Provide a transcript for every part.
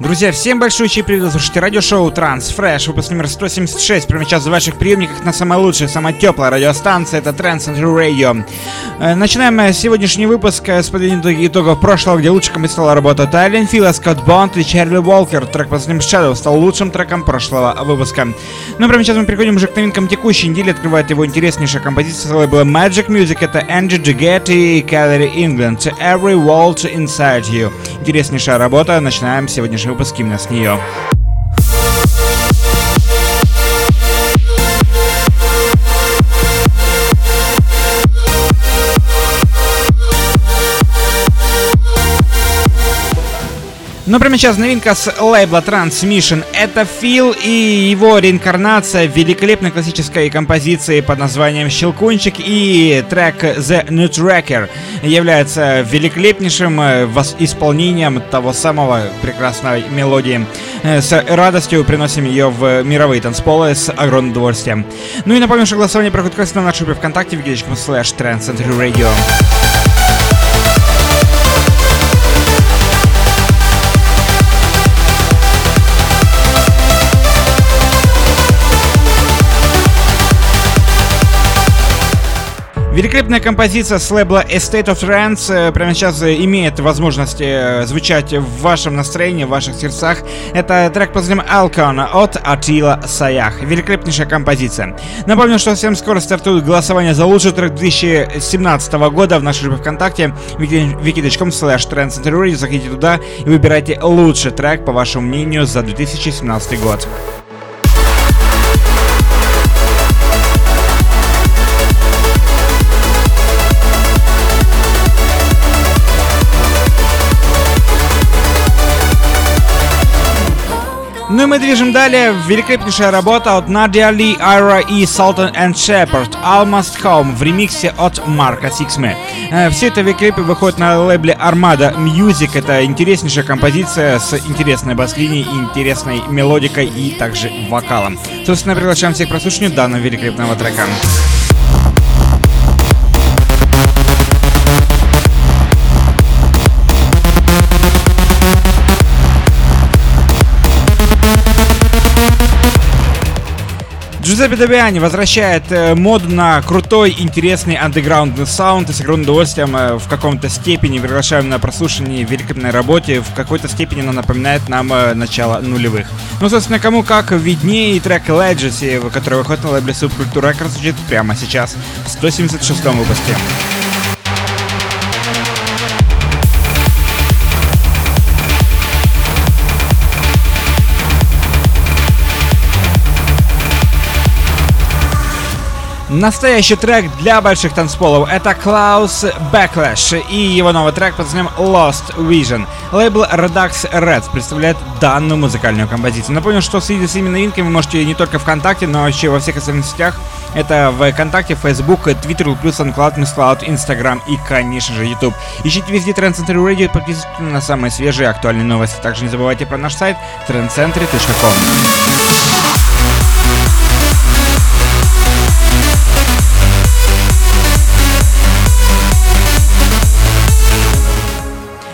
Друзья, всем большой привет, слушайте радиошоу Транс Фреш, выпуск номер 176, прямо сейчас в ваших приемниках на самая лучшая, самая теплая радиостанция, это Central Radio. Э, начинаем сегодняшний выпуск с подведения итогов прошлого, где лучшей композитором работа Тайлен Филла, Скотт Бонд и Чарли Уолкер. Трек под названием Shadow стал лучшим треком прошлого выпуска. Ну, прямо сейчас мы переходим уже к новинкам текущей недели, открывает его интереснейшая композиция с лейбла Magic Music, это Angie Gigetti и Calorie England, Every World Inside You. Интереснейшая работа, начинаем сегодняшний выпуск именно с нее. Ну, прямо сейчас новинка с лейбла Transmission. Это Фил и его реинкарнация великолепной классической композиции под названием «Щелкунчик» и трек «The Nutracker» является великолепнейшим э, исполнением того самого прекрасной мелодии. Э, с радостью приносим ее в мировые танцполы с огромным удовольствием. Ну и напомню, что голосование проходит на нашей группе ВКонтакте в слэш Trend Radio. Великолепная композиция с лейбла Estate of Trance э, прямо сейчас э, имеет возможность э, звучать в вашем настроении, в ваших сердцах. Это трек под названием Alcon от Атила Саях. Великолепнейшая композиция. Напомню, что совсем скоро стартует голосование за лучший трек 2017 года в нашей группе ВКонтакте wiki.com slash Заходите туда и выбирайте лучший трек, по вашему мнению, за 2017 год. Ну и мы движем далее. Великолепнейшая работа от Nadia Ali, IRO и Sultan and Shepard Almost Home в ремиксе от Mark а Sixma. Э, все это великолепие выходит на лейбле Armada Music. Это интереснейшая композиция с интересной бас-линией, интересной мелодикой и также вокалом. Собственно, приглашаем всех к прослушиванию данного великолепного трека. Джузеппе Добиани возвращает э, моду на крутой, интересный андеграундный саунд и с огромным удовольствием э, в каком-то степени приглашаем на прослушивание великолепной работе. В какой-то степени она напоминает нам э, начало нулевых. Ну, собственно, кому как виднее трек Legacy, который выходит на лейбле Subculture Records, звучит прямо сейчас в 176 выпуске. Настоящий трек для больших танцполов это Клаус Backlash и его новый трек под названием Lost Vision. Лейбл Redux Red представляет данную музыкальную композицию. Напомню, что следить за этими новинками вы можете не только ВКонтакте, но еще во всех остальных сетях. Это ВКонтакте, Facebook, Twitter, плюс SoundCloud, MissCloud, Instagram и, конечно же, YouTube. Ищите везде Trend Center Radio, подписывайтесь на самые свежие и актуальные новости. Также не забывайте про наш сайт trendcentry.com.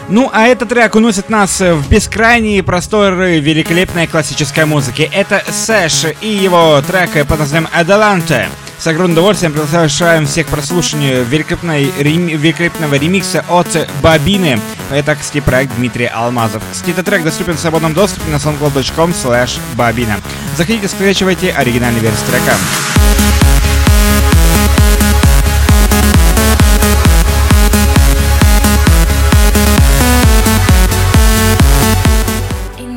Ну, а этот трек уносит нас в бескрайние просторы великолепной классической музыки. Это Сэш и его трек под названием «Адаланте». С огромным удовольствием приглашаем всех к прослушиванию великолепной, рем, великолепного ремикса от Бабины. Это, кстати, проект Дмитрия Алмазов. Кстати, этот трек доступен в свободном доступе на soundcloud.com slash бабина. Заходите, скачивайте оригинальный версию трека.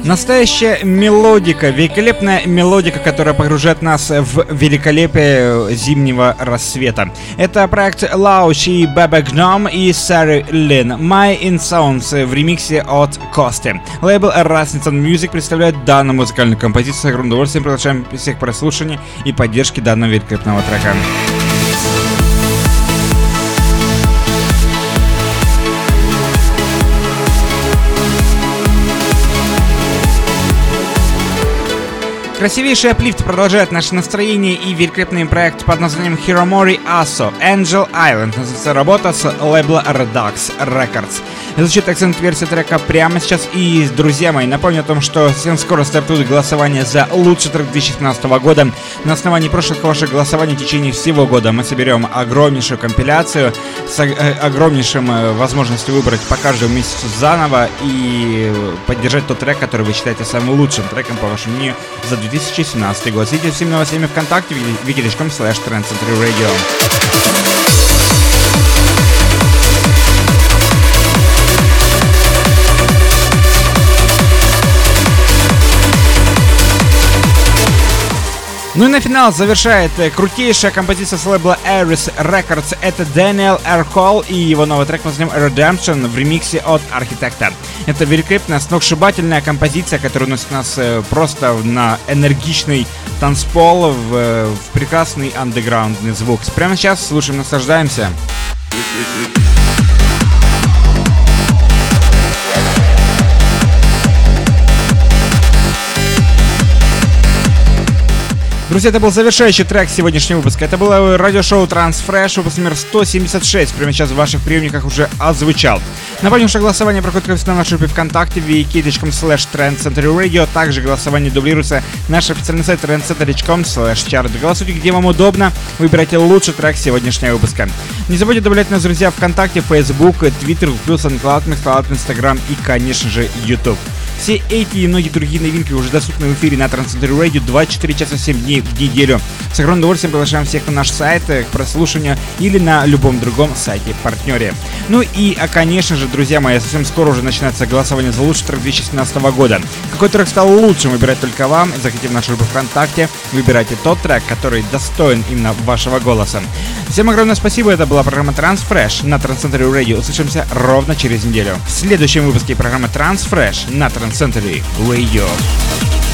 Настоящая мелодика, великолепная мелодика, которая погружает нас в великолепие зимнего рассвета. Это проект Лауч и Баба Гном и Сари Лин. My In Sounds в ремиксе от Кости. Лейбл Rasmussen Music представляет данную музыкальную композицию. С огромным удовольствием приглашаем всех прослушивания и поддержки данного великолепного трека. Красивейший аплифт продолжает наше настроение и великолепный проект под названием Hiromori Aso Angel Island. Называется работа с лейбла Redux Records. Звучит акцент версия трека прямо сейчас. И, друзья мои, напомню о том, что совсем скоро стартует голосование за лучший трек 2016 года. На основании прошлых ваших голосований в течение всего года мы соберем огромнейшую компиляцию с э, огромнейшим э, возможностью выбрать по каждому месяцу заново и поддержать тот трек, который вы считаете самым лучшим треком, по вашему мнению, за 2017 год. Следите всеми новостями ВКонтакте, wiki.com slash Radio. Ну и на финал завершает э, крутейшая композиция с лейбла Aris Records. Это R. Cole и его новый трек под названием Redemption в ремиксе от Архитектор. Это великолепная, сногсшибательная композиция, которая носит нас э, просто на энергичный танцпол, в, э, в прекрасный андеграундный звук. Прямо сейчас слушаем, наслаждаемся. Друзья, это был завершающий трек сегодняшнего выпуска. Это было радиошоу Transfresh, выпуск номер 176. Прямо сейчас в ваших приемниках уже отзвучал. Напомню, что голосование проходит на нашей группе ВКонтакте wiki.com slash trendcenterradio. Также голосование дублируется на наш официальный сайт trendcenter.com slash chart. Голосуйте, где вам удобно. Выбирайте лучший трек сегодняшнего выпуска. Не забудьте добавлять нас, друзья, ВКонтакте, Facebook, Twitter, плюс SoundCloud, MixCloud, Instagram и, конечно же, YouTube. Все эти и многие другие новинки уже доступны в эфире на Трансцентре Radio 24 часа 7 дней в неделю. С огромным удовольствием приглашаем всех на наш сайт к прослушиванию или на любом другом сайте-партнере. Ну и, а, конечно же, друзья мои, совсем скоро уже начинается голосование за лучший трек 2017 года. Какой трек стал лучшим, выбирать только вам. Заходите в нашу группу ВКонтакте, выбирайте тот трек, который достоин именно вашего голоса. Всем огромное спасибо, это была программа Transfresh на Трансцентре Radio. Услышимся ровно через неделю. В следующем выпуске программы Transfresh на Трансцентре Radio.